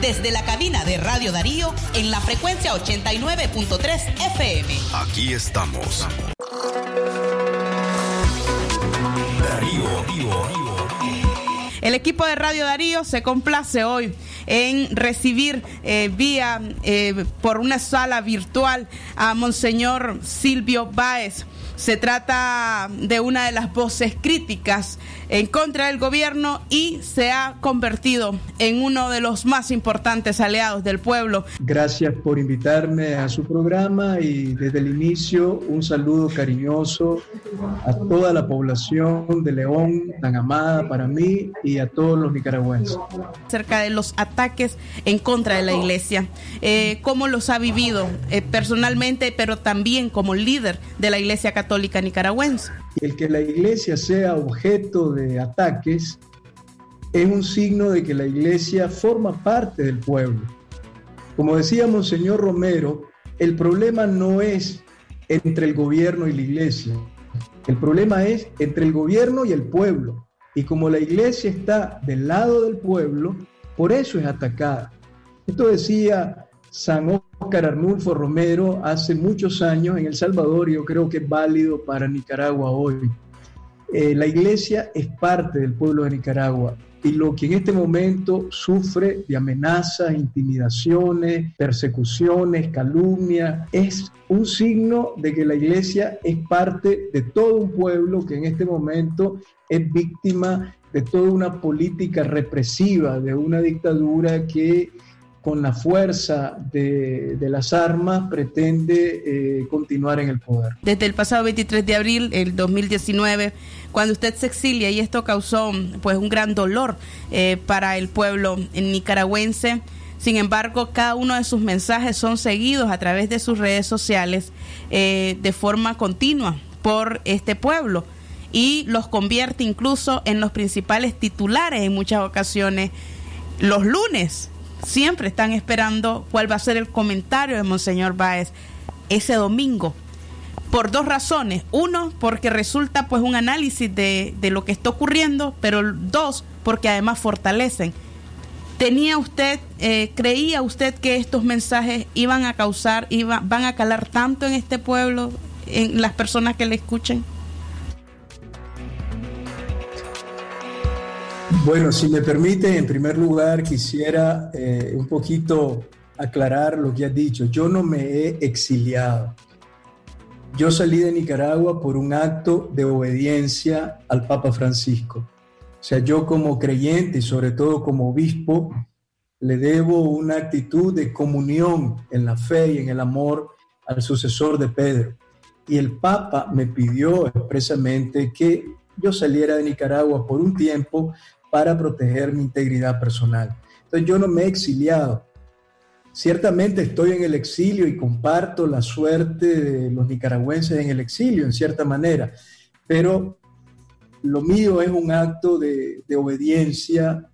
desde la cabina de Radio Darío en la frecuencia 89.3 FM. Aquí estamos. Darío, El equipo de Radio Darío se complace hoy en recibir eh, vía eh, por una sala virtual a Monseñor Silvio Báez. Se trata de una de las voces críticas en contra del gobierno y se ha convertido en uno de los más importantes aliados del pueblo. Gracias por invitarme a su programa y desde el inicio un saludo cariñoso a toda la población de León, tan amada para mí y a todos los nicaragüenses. Acerca de los ataques en contra de la iglesia, eh, cómo los ha vivido eh, personalmente, pero también como líder de la iglesia católica nicaragüense. El que la iglesia sea objeto de ataques es un signo de que la iglesia forma parte del pueblo. Como decía Monseñor Romero, el problema no es entre el gobierno y la iglesia, el problema es entre el gobierno y el pueblo. Y como la iglesia está del lado del pueblo, por eso es atacada. Esto decía San Óscar Arnulfo Romero hace muchos años en El Salvador y yo creo que es válido para Nicaragua hoy. Eh, la iglesia es parte del pueblo de Nicaragua y lo que en este momento sufre de amenazas, intimidaciones, persecuciones, calumnias, es un signo de que la iglesia es parte de todo un pueblo que en este momento es víctima de toda una política represiva, de una dictadura que con la fuerza de, las armas pretende eh, continuar en el poder. Desde el pasado 23 de abril del 2019, cuando usted se exilia y esto causó pues un gran dolor eh, para el pueblo nicaragüense. Sin embargo, cada uno de sus mensajes son seguidos a través de sus redes sociales eh, de forma continua por este pueblo y los convierte incluso en los principales titulares en muchas ocasiones los lunes siempre están esperando cuál va a ser el comentario de Monseñor Báez ese domingo. Por dos razones. Uno, porque resulta pues un análisis de, lo que está ocurriendo, pero dos, porque además fortalecen. ¿Tenía usted, eh, creía usted que estos mensajes iban a causar, iba, van a calar tanto en este pueblo, en las personas que le escuchen? Bueno, si me permite, en primer lugar quisiera eh, un poquito aclarar lo que has dicho. Yo no me he exiliado. Yo salí de Nicaragua por un acto de obediencia al Papa Francisco. O sea, yo como creyente y sobre todo como obispo, le debo una actitud de comunión en la fe y en el amor al sucesor de Pedro. Y el Papa me pidió expresamente que yo saliera de Nicaragua por un tiempo para proteger mi integridad personal. Entonces yo no me he exiliado. Ciertamente estoy en el exilio y comparto la suerte de los nicaragüenses en el exilio, en cierta manera, pero lo mío es un acto de, obediencia,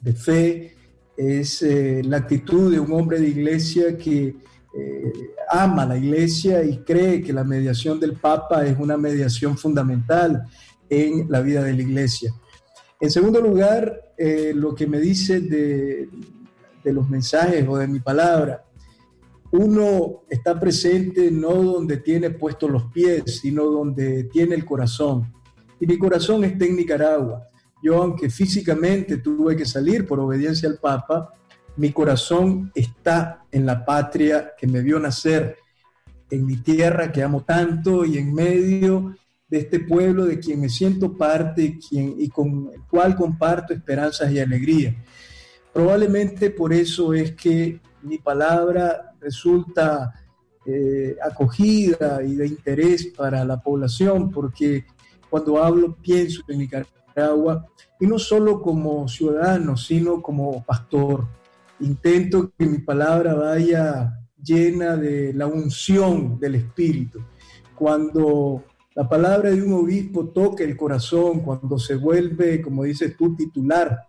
de fe, es eh, la actitud de un hombre de iglesia que eh, ama la iglesia y cree que la mediación del Papa es una mediación fundamental en la vida de la iglesia. En segundo lugar, eh, lo que me dice de, los mensajes o de mi palabra. Uno está presente no donde tiene puestos los pies, sino donde tiene el corazón. Y mi corazón está en Nicaragua. Yo, aunque físicamente tuve que salir por obediencia al Papa, mi corazón está en la patria que me vio nacer, en mi tierra que amo tanto y en medio de este pueblo de quien me siento parte quien, y con el cual comparto esperanzas y alegría. Probablemente por eso es que mi palabra resulta eh, acogida y de interés para la población, porque cuando hablo pienso en Nicaragua, y no solo como ciudadano, sino como pastor. Intento que mi palabra vaya llena de la unción del Espíritu. Cuando la palabra de un obispo toca el corazón cuando se vuelve, como dices tú, titular,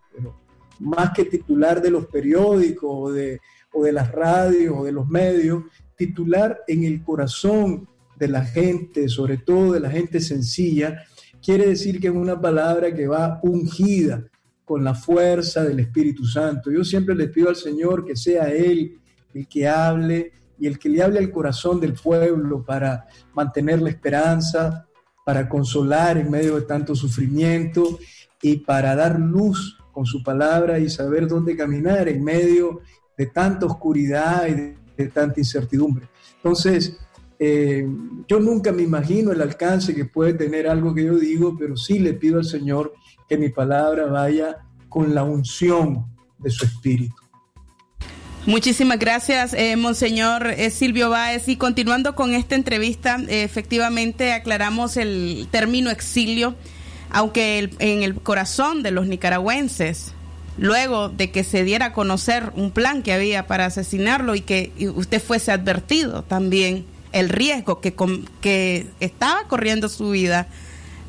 más que titular de los periódicos o de, o de las radios o de los medios, titular en el corazón de la gente, sobre todo de la gente sencilla, quiere decir que es una palabra que va ungida con la fuerza del Espíritu Santo. Yo siempre le pido al Señor que sea Él el que hable y el que le hable al corazón del pueblo para mantener la esperanza, para consolar en medio de tanto sufrimiento y para dar luz con su palabra y saber dónde caminar en medio de tanta oscuridad y de, tanta incertidumbre. Entonces, eh, yo nunca me imagino el alcance que puede tener algo que yo digo, pero sí le pido al Señor que mi palabra vaya con la unción de su espíritu. Muchísimas gracias, eh, Monseñor eh, Silvio Báez. Y continuando con esta entrevista, efectivamente aclaramos el término exilio aunque en el corazón de los nicaragüenses, luego de que se diera a conocer un plan que había para asesinarlo y que usted fuese advertido también el riesgo que, que estaba corriendo su vida,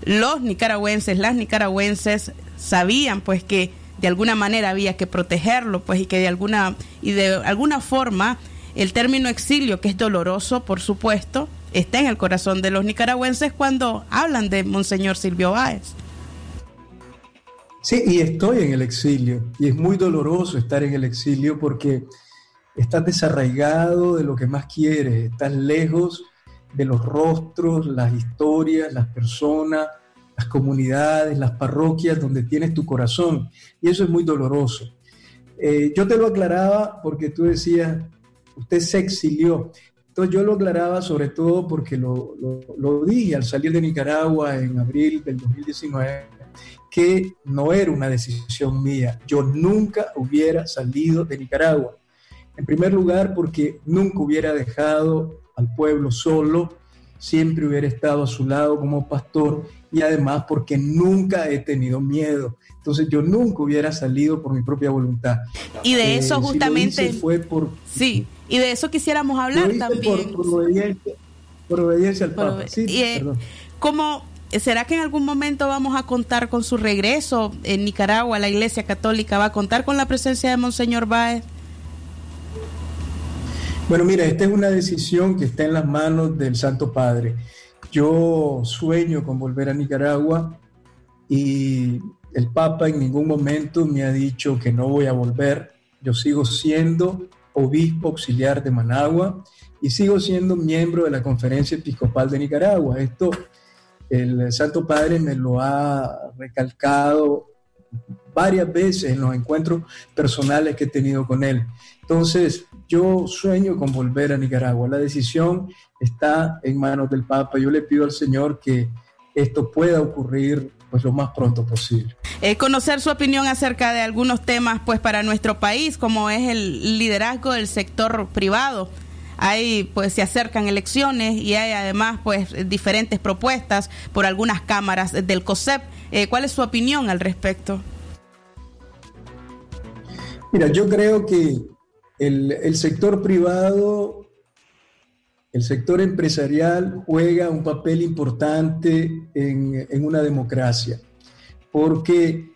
los nicaragüenses, las nicaragüenses sabían pues que de alguna manera había que protegerlo, pues y que de alguna y de alguna forma el término exilio, que es doloroso, por supuesto, está en el corazón de los nicaragüenses cuando hablan de Monseñor Silvio Báez. Sí, y estoy en el exilio, y es muy doloroso estar en el exilio porque estás desarraigado de lo que más quieres, estás lejos de los rostros, las historias, las personas, las comunidades, las parroquias donde tienes tu corazón, y eso es muy doloroso. Eh, yo te lo aclaraba porque tú decías, usted se exilió. Entonces yo lo aclaraba sobre todo porque lo, lo, dije al salir de Nicaragua en abril del 2019, que no era una decisión mía. Yo nunca hubiera salido de Nicaragua. En primer lugar, porque nunca hubiera dejado al pueblo solo, siempre hubiera estado a su lado como pastor y además porque nunca he tenido miedo. Entonces yo nunca hubiera salido por mi propia voluntad. Y de eso eh, justamente... fue por... Sí, y de eso quisiéramos hablar también. Por, obediencia, por, obediencia, al Papa. Sí, eh, ¿Cómo, ¿Será que en algún momento vamos a contar con su regreso en Nicaragua? ¿La Iglesia Católica va a contar con la presencia de Monseñor Báez? Bueno, mira, esta es una decisión que está en las manos del Santo Padre. Yo sueño con volver a Nicaragua y el Papa en ningún momento me ha dicho que no voy a volver. Yo sigo siendo obispo auxiliar de Managua y sigo siendo miembro de la Conferencia Episcopal de Nicaragua. Esto el Santo Padre me lo ha recalcado varias veces en los encuentros personales que he tenido con él. Entonces, yo sueño con volver a Nicaragua. La decisión está en manos del Papa. Yo le pido al Señor que esto pueda ocurrir pues lo más pronto posible. Eh, conocer su opinión acerca de algunos temas pues para nuestro país, como es el liderazgo del sector privado hay pues se acercan elecciones y hay además pues diferentes propuestas por algunas cámaras del COSEP. Eh, ¿Cuál es su opinión al respecto? Mira, yo creo que el, sector privado, el sector empresarial juega un papel importante en, en una democracia, porque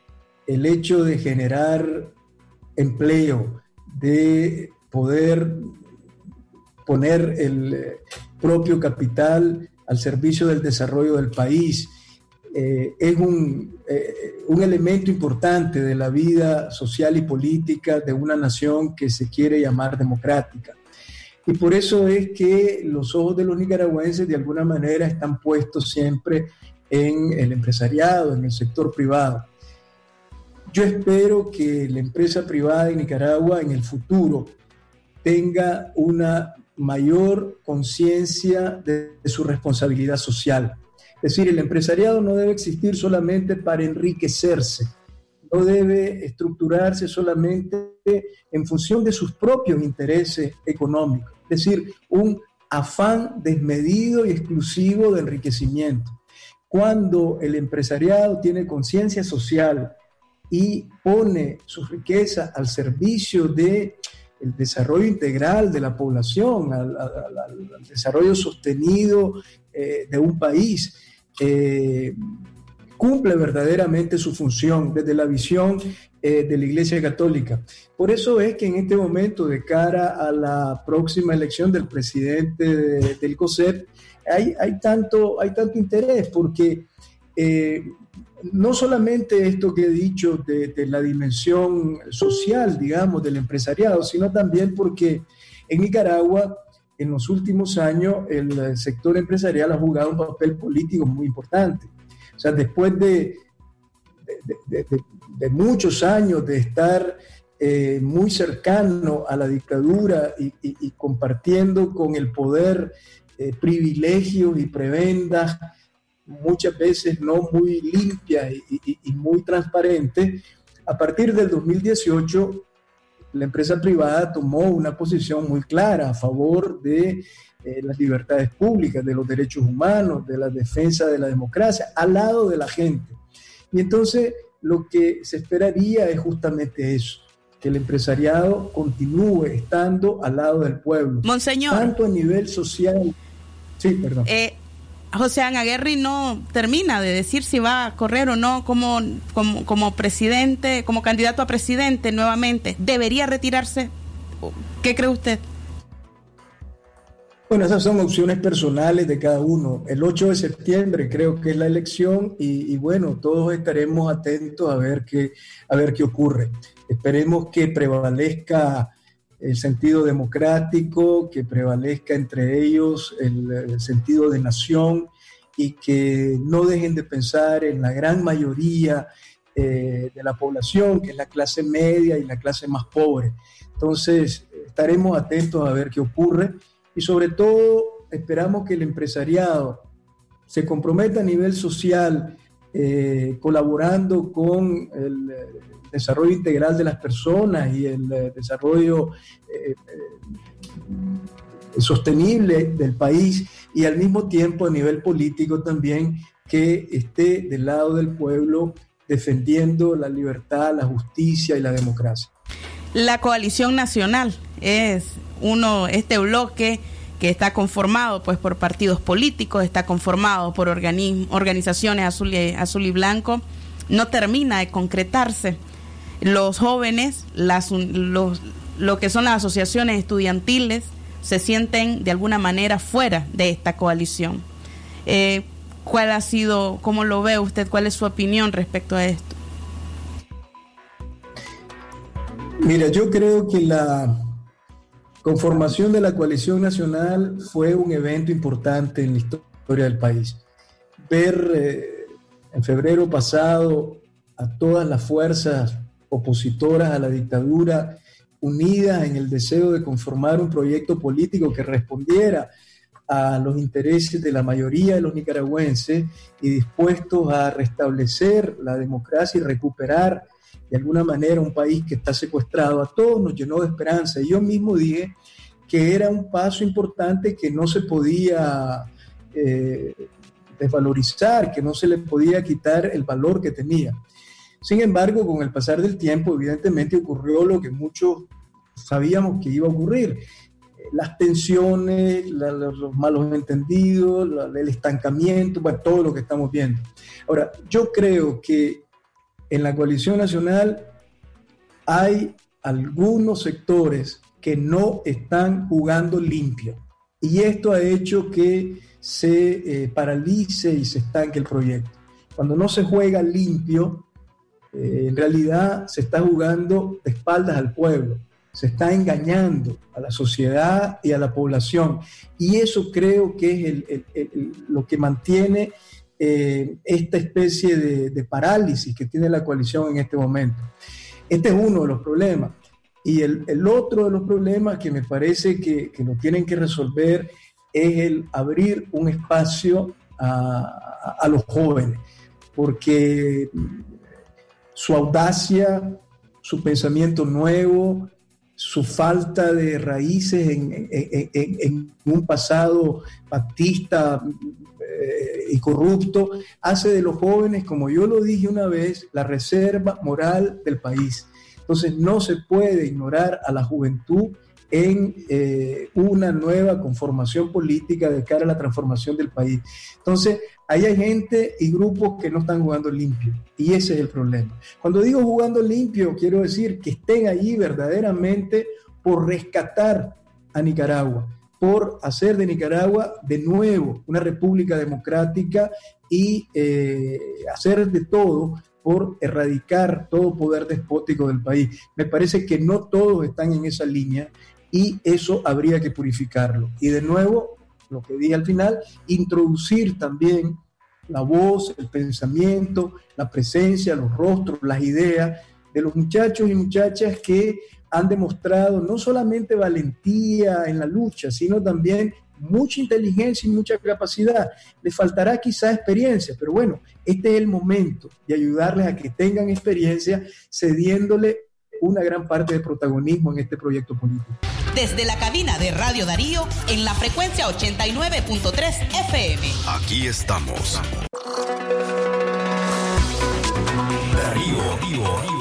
el hecho de generar empleo, de poder poner el propio capital al servicio del desarrollo del país. Eh, es un, eh, un, elemento importante de la vida social y política de una nación que se quiere llamar democrática. Y por eso es que los ojos de los nicaragüenses de alguna manera están puestos siempre en el empresariado, en el sector privado. Yo espero que la empresa privada de Nicaragua en el futuro tenga una mayor conciencia de, su responsabilidad social. Es decir, el empresariado no debe existir solamente para enriquecerse, no debe estructurarse solamente en función de sus propios intereses económicos, es decir, un afán desmedido y exclusivo de enriquecimiento. Cuando el empresariado tiene conciencia social y pone su riqueza al servicio de desarrollo integral de la población, al, desarrollo sostenido eh, de un país, eh, cumple verdaderamente su función desde la visión eh, de la Iglesia Católica. Por eso es que en este momento, de cara a la próxima elección del presidente del COSEP, hay, hay, tanto, hay tanto interés, porque no solamente esto que he dicho de, la dimensión social, digamos, del empresariado, sino también porque en Nicaragua, en los últimos años, el sector empresarial ha jugado un papel político muy importante. O sea, después de, de, muchos años de estar eh, muy cercano a la dictadura y, compartiendo con el poder eh, privilegios y prebendas muchas veces no muy limpia y, muy transparente, a partir del 2018 la empresa privada tomó una posición muy clara a favor de eh, las libertades públicas, de los derechos humanos, de la defensa de la democracia, al lado de la gente. Y entonces lo que se esperaría es justamente eso, que el empresariado continúe estando al lado del pueblo. Monseñor. Tanto a nivel social. Sí, perdón. Eh, José Aguerri no termina de decir si va a correr o no como, como, como presidente, como candidato a presidente nuevamente. ¿Debería retirarse? ¿Qué cree usted? Bueno, esas son opciones personales de cada uno. El 8 de septiembre creo que es la elección y, bueno, todos estaremos atentos a ver qué, a ver qué ocurre. Esperemos que prevalezca el sentido democrático, que prevalezca entre ellos el, sentido de nación y que no dejen de pensar en la gran mayoría eh, de la población, que es la clase media y la clase más pobre. Entonces, estaremos atentos a ver qué ocurre y sobre todo esperamos que el empresariado se comprometa a nivel social, eh, colaborando con el desarrollo integral de las personas y el eh, desarrollo eh, eh, sostenible del país y al mismo tiempo a nivel político también que esté del lado del pueblo defendiendo la libertad, la justicia y la democracia. La coalición nacional es uno, este bloque que está conformado pues por partidos políticos, está conformado por organizaciones azul y, azul y blanco, no termina de concretarse los jóvenes, las, lo que son las asociaciones estudiantiles, se sienten de alguna manera fuera de esta coalición. Eh, ¿Cuál ha sido, cómo lo ve usted, cuál es su opinión respecto a esto? Mira, yo creo que la conformación de la coalición nacional fue un evento importante en la historia del país. Ver eh, en febrero pasado a todas las fuerzas opositoras a la dictadura, unidas en el deseo de conformar un proyecto político que respondiera a los intereses de la mayoría de los nicaragüenses y dispuestos a restablecer la democracia y recuperar de alguna manera un país que está secuestrado, a todos nos llenó de esperanza. Y yo mismo dije que era un paso importante que no se podía eh, desvalorizar, que no se le podía quitar el valor que tenía. Sin embargo, con el pasar del tiempo, evidentemente ocurrió lo que muchos sabíamos que iba a ocurrir. Las tensiones, los malos entendidos, el estancamiento, bueno, todo lo que estamos viendo. Ahora, yo creo que en la coalición nacional hay algunos sectores que no están jugando limpio. Y esto ha hecho que se eh, paralice y se estanque el proyecto. Cuando no se juega limpio, eh, en realidad se está jugando de espaldas al pueblo, se está engañando a la sociedad y a la población. Y eso creo que es lo que mantiene eh, esta especie de, parálisis que tiene la coalición en este momento. Este es uno de los problemas. Y el, otro de los problemas que me parece que, que lo tienen que resolver es el abrir un espacio a, a los jóvenes, porque su audacia, su pensamiento nuevo, su falta de raíces en, un pasado pactista eh, y corrupto, hace de los jóvenes, como yo lo dije una vez, la reserva moral del país. Entonces no se puede ignorar a la juventud en eh, una nueva conformación política de cara a la transformación del país. Entonces, ahí hay gente y grupos que no están jugando limpio y ese es el problema. Cuando digo jugando limpio, quiero decir que estén allí verdaderamente por rescatar a Nicaragua, por hacer de Nicaragua de nuevo una república democrática y eh, hacer de todo por erradicar todo poder despótico del país. Me parece que no todos están en esa línea y eso habría que purificarlo. Y de nuevo, lo que dije al final, introducir también la voz, el pensamiento, la presencia, los rostros, las ideas de los muchachos y muchachas que han demostrado no solamente valentía en la lucha, sino también mucha inteligencia y mucha capacidad. Les faltará quizá experiencia, pero bueno, este es el momento de ayudarles a que tengan experiencia, cediéndole una gran parte de protagonismo en este proyecto político. Desde la cabina de Radio Darío, en la frecuencia 89.3 FM. Aquí estamos. Darío, Darío, Darío.